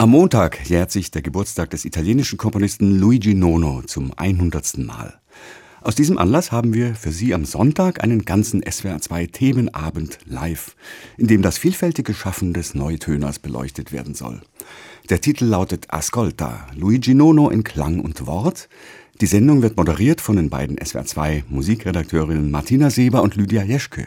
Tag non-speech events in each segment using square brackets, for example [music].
Am Montag jährt sich der Geburtstag des italienischen Komponisten Luigi Nono zum 100. Mal. Aus diesem Anlass haben wir für Sie am Sonntag einen ganzen SWR2 Themenabend live, in dem das vielfältige Schaffen des Neutöners beleuchtet werden soll. Der Titel lautet Ascolta, Luigi Nono in Klang und Wort. Die Sendung wird moderiert von den beiden SWR2 Musikredakteurinnen Martina Seber und Lydia Jeschke.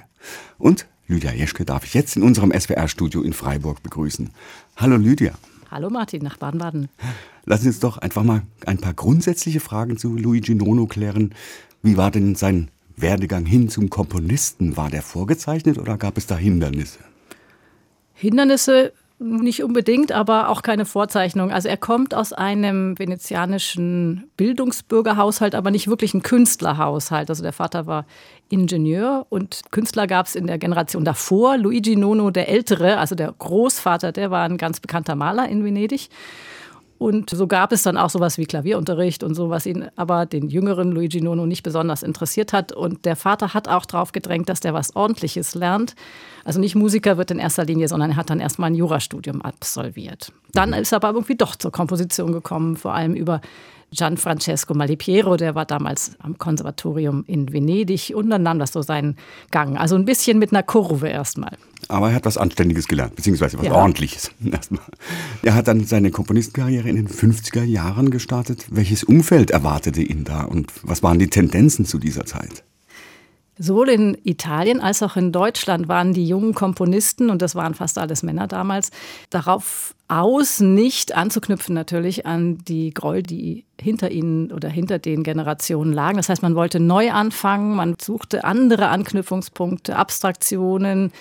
Und Lydia Jeschke darf ich jetzt in unserem SWR-Studio in Freiburg begrüßen. Hallo Lydia. Hallo Martin nach Baden-Baden. Lassen Sie uns doch einfach mal ein paar grundsätzliche Fragen zu Luigi Nono klären. Wie war denn sein Werdegang hin zum Komponisten? War der vorgezeichnet oder gab es da Hindernisse? Hindernisse nicht unbedingt, aber auch keine Vorzeichnung. Also er kommt aus einem venezianischen Bildungsbürgerhaushalt, aber nicht wirklich ein Künstlerhaushalt. Also der Vater war Ingenieur und Künstler gab es in der Generation davor. Luigi Nono, der Ältere, also der Großvater, der war ein ganz bekannter Maler in Venedig. Und so gab es dann auch sowas wie Klavierunterricht und so, was ihn aber den jüngeren Luigi Nono nicht besonders interessiert hat. Und der Vater hat auch darauf gedrängt, dass der was Ordentliches lernt. Also nicht Musiker wird in erster Linie, sondern er hat dann erstmal ein Jurastudium absolviert. Dann ist er aber irgendwie doch zur Komposition gekommen, vor allem über Gianfrancesco Malipiero, der war damals am Konservatorium in Venedig und dann nahm das so seinen Gang. Also ein bisschen mit einer Kurve erstmal. Aber er hat was Anständiges gelernt, beziehungsweise was ja. Ordentliches [laughs] erstmal. Er hat dann seine Komponistenkarriere in den 50er Jahren gestartet. Welches Umfeld erwartete ihn da und was waren die Tendenzen zu dieser Zeit? Sowohl in Italien als auch in Deutschland waren die jungen Komponisten, und das waren fast alles Männer damals, darauf aus, nicht anzuknüpfen natürlich an die Gräuel, die hinter ihnen oder hinter den Generationen lagen. Das heißt, man wollte neu anfangen, man suchte andere Anknüpfungspunkte, Abstraktionen.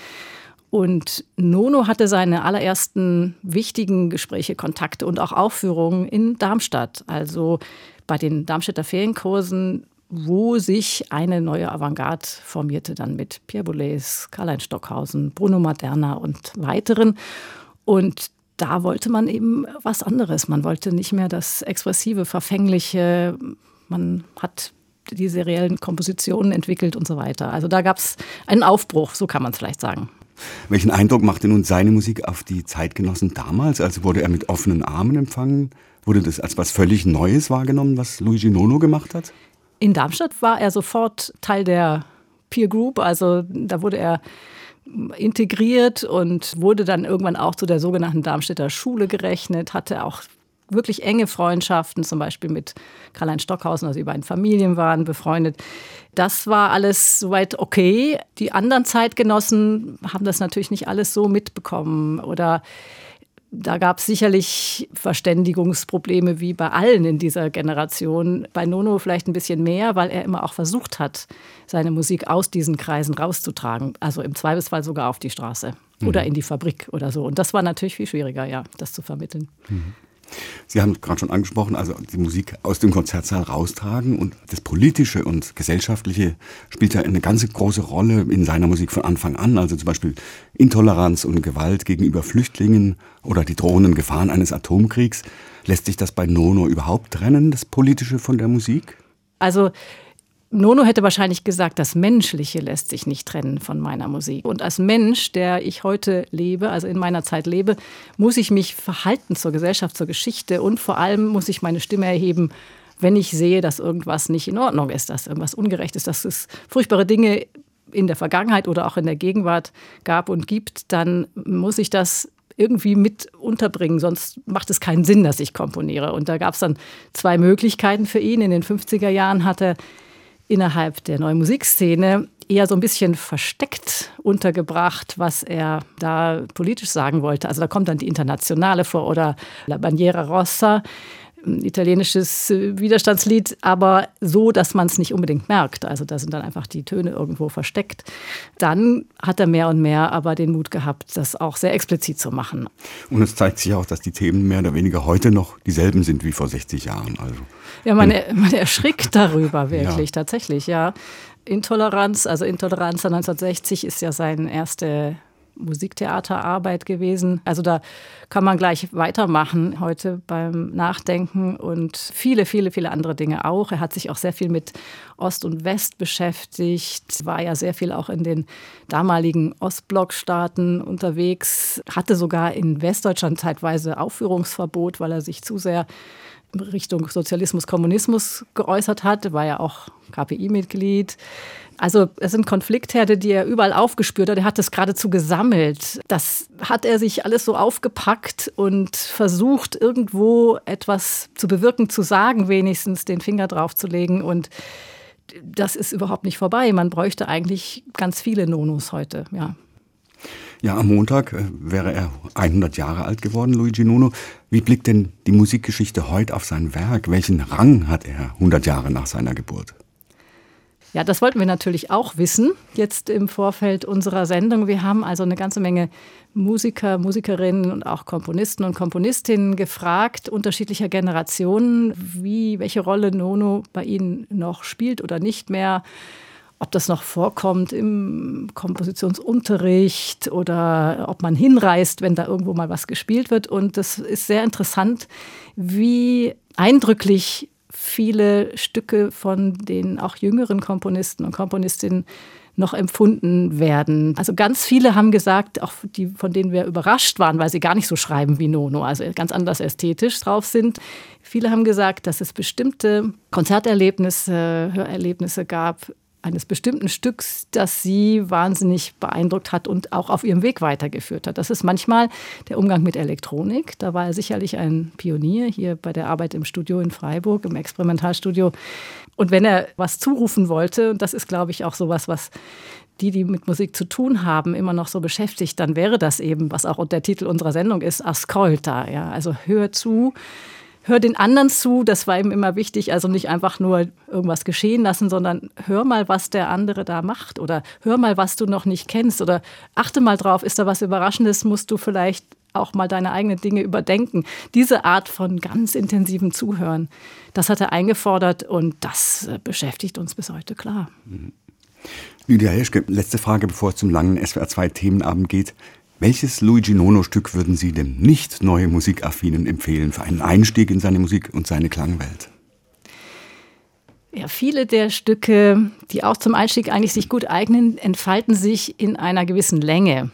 Und Nono hatte seine allerersten wichtigen Gespräche, Kontakte und auch Aufführungen in Darmstadt. Also bei den Darmstädter Ferienkursen wo sich eine neue Avantgarde formierte, dann mit Pierre Boulez, Karl-Heinz Stockhausen, Bruno Maderna und weiteren. Und da wollte man eben was anderes. Man wollte nicht mehr das expressive, verfängliche. Man hat die seriellen Kompositionen entwickelt und so weiter. Also da gab es einen Aufbruch, so kann man es vielleicht sagen. Welchen Eindruck machte nun seine Musik auf die Zeitgenossen damals? Also wurde er mit offenen Armen empfangen? Wurde das als was völlig Neues wahrgenommen, was Luigi Nono gemacht hat? In Darmstadt war er sofort Teil der Peer Group, also da wurde er integriert und wurde dann irgendwann auch zu der sogenannten Darmstädter Schule gerechnet, hatte auch wirklich enge Freundschaften, zum Beispiel mit Karl-Heinz Stockhausen, also die beiden Familien waren befreundet. Das war alles soweit okay. Die anderen Zeitgenossen haben das natürlich nicht alles so mitbekommen oder da gab es sicherlich Verständigungsprobleme wie bei allen in dieser Generation. Bei Nono vielleicht ein bisschen mehr, weil er immer auch versucht hat, seine Musik aus diesen Kreisen rauszutragen. Also im Zweifelsfall sogar auf die Straße mhm. oder in die Fabrik oder so. Und das war natürlich viel schwieriger, ja, das zu vermitteln. Mhm. Sie haben gerade schon angesprochen, also die Musik aus dem Konzertsaal raustragen und das Politische und Gesellschaftliche spielt ja eine ganz große Rolle in seiner Musik von Anfang an. Also zum Beispiel Intoleranz und Gewalt gegenüber Flüchtlingen oder die drohenden Gefahren eines Atomkriegs. Lässt sich das bei Nono überhaupt trennen, das Politische von der Musik? Also Nono hätte wahrscheinlich gesagt, das Menschliche lässt sich nicht trennen von meiner Musik. Und als Mensch, der ich heute lebe, also in meiner Zeit lebe, muss ich mich verhalten zur Gesellschaft, zur Geschichte und vor allem muss ich meine Stimme erheben, wenn ich sehe, dass irgendwas nicht in Ordnung ist, dass irgendwas ungerecht ist, dass es furchtbare Dinge in der Vergangenheit oder auch in der Gegenwart gab und gibt, dann muss ich das irgendwie mit unterbringen, sonst macht es keinen Sinn, dass ich komponiere. Und da gab es dann zwei Möglichkeiten für ihn. In den 50er Jahren hat er innerhalb der neuen Musikszene eher so ein bisschen versteckt untergebracht, was er da politisch sagen wollte. Also da kommt dann die Internationale vor oder La Bandiera Rossa, italienisches Widerstandslied, aber so, dass man es nicht unbedingt merkt. Also da sind dann einfach die Töne irgendwo versteckt. Dann hat er mehr und mehr aber den Mut gehabt, das auch sehr explizit zu machen. Und es zeigt sich auch, dass die Themen mehr oder weniger heute noch dieselben sind wie vor 60 Jahren. Also ja, man, man erschrickt [laughs] darüber wirklich, ja. tatsächlich, ja. Intoleranz, also Intoleranz 1960 ist ja seine erste Musiktheaterarbeit gewesen. Also da kann man gleich weitermachen heute beim Nachdenken und viele, viele, viele andere Dinge auch. Er hat sich auch sehr viel mit Ost und West beschäftigt, war ja sehr viel auch in den damaligen Ostblockstaaten unterwegs, hatte sogar in Westdeutschland zeitweise Aufführungsverbot, weil er sich zu sehr Richtung Sozialismus, Kommunismus geäußert hat, war ja auch KPI-Mitglied. Also es sind Konfliktherde, die er überall aufgespürt hat. Er hat das geradezu gesammelt. Das hat er sich alles so aufgepackt und versucht, irgendwo etwas zu bewirken, zu sagen, wenigstens den Finger drauf zu legen. Und das ist überhaupt nicht vorbei. Man bräuchte eigentlich ganz viele Nonos heute, ja. Ja, am Montag äh, wäre er 100 Jahre alt geworden, Luigi Nono. Wie blickt denn die Musikgeschichte heute auf sein Werk? Welchen Rang hat er 100 Jahre nach seiner Geburt? Ja, das wollten wir natürlich auch wissen, jetzt im Vorfeld unserer Sendung. Wir haben also eine ganze Menge Musiker, Musikerinnen und auch Komponisten und Komponistinnen gefragt, unterschiedlicher Generationen, wie, welche Rolle Nono bei ihnen noch spielt oder nicht mehr ob das noch vorkommt im Kompositionsunterricht oder ob man hinreist, wenn da irgendwo mal was gespielt wird. Und das ist sehr interessant, wie eindrücklich viele Stücke von den auch jüngeren Komponisten und Komponistinnen noch empfunden werden. Also ganz viele haben gesagt, auch die, von denen wir überrascht waren, weil sie gar nicht so schreiben wie Nono, also ganz anders ästhetisch drauf sind. Viele haben gesagt, dass es bestimmte Konzerterlebnisse, Hörerlebnisse gab, eines bestimmten Stücks, das sie wahnsinnig beeindruckt hat und auch auf ihrem Weg weitergeführt hat. Das ist manchmal der Umgang mit Elektronik. Da war er sicherlich ein Pionier hier bei der Arbeit im Studio in Freiburg, im Experimentalstudio. Und wenn er was zurufen wollte, und das ist, glaube ich, auch sowas, was die, die mit Musik zu tun haben, immer noch so beschäftigt, dann wäre das eben, was auch der Titel unserer Sendung ist, Ascolta. Ja? Also hör zu hör den anderen zu, das war ihm immer wichtig. Also nicht einfach nur irgendwas geschehen lassen, sondern hör mal, was der andere da macht oder hör mal, was du noch nicht kennst oder achte mal drauf, ist da was Überraschendes, musst du vielleicht auch mal deine eigenen Dinge überdenken. Diese Art von ganz intensivem Zuhören, das hat er eingefordert und das äh, beschäftigt uns bis heute klar. Lydia Jeschke, letzte Frage, bevor es zum langen SWR2-Themenabend geht. Welches Luigi Nono-Stück würden Sie dem nicht neue Musikaffinen empfehlen für einen Einstieg in seine Musik und seine Klangwelt? Ja, viele der Stücke, die auch zum Einstieg eigentlich sich gut eignen, entfalten sich in einer gewissen Länge.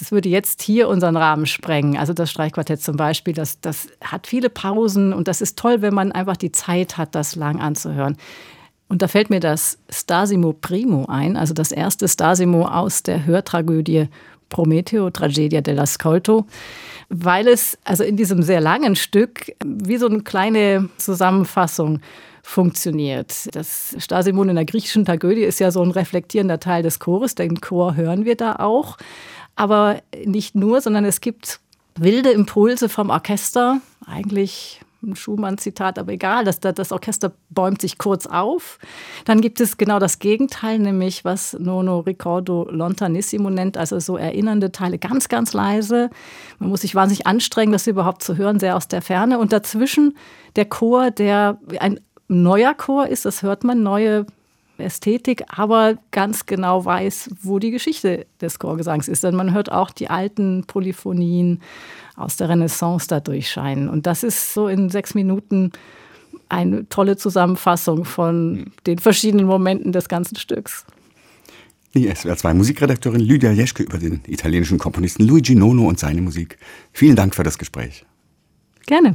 Das würde jetzt hier unseren Rahmen sprengen. Also das Streichquartett zum Beispiel, das, das hat viele Pausen und das ist toll, wenn man einfach die Zeit hat, das lang anzuhören. Und da fällt mir das Stasimo Primo ein, also das erste Stasimo aus der Hörtragödie Prometeo, Tragedia dell'Ascolto, weil es also in diesem sehr langen Stück wie so eine kleine Zusammenfassung funktioniert. Das Stasimon in der griechischen Tragödie ist ja so ein reflektierender Teil des Chores, den Chor hören wir da auch. Aber nicht nur, sondern es gibt wilde Impulse vom Orchester, eigentlich ein Schumann-Zitat, aber egal, das, das Orchester bäumt sich kurz auf. Dann gibt es genau das Gegenteil, nämlich was Nono Ricordo Lontanissimo nennt, also so erinnernde Teile, ganz, ganz leise. Man muss sich wahnsinnig anstrengen, das überhaupt zu hören, sehr aus der Ferne. Und dazwischen der Chor, der ein neuer Chor ist, das hört man, neue Ästhetik, aber ganz genau weiß, wo die Geschichte des Chorgesangs ist. Denn man hört auch die alten Polyphonien aus der Renaissance da durchscheinen. Und das ist so in sechs Minuten eine tolle Zusammenfassung von den verschiedenen Momenten des ganzen Stücks. Die SWR2 Musikredakteurin Lydia Jeschke über den italienischen Komponisten Luigi Nono und seine Musik. Vielen Dank für das Gespräch. Gerne.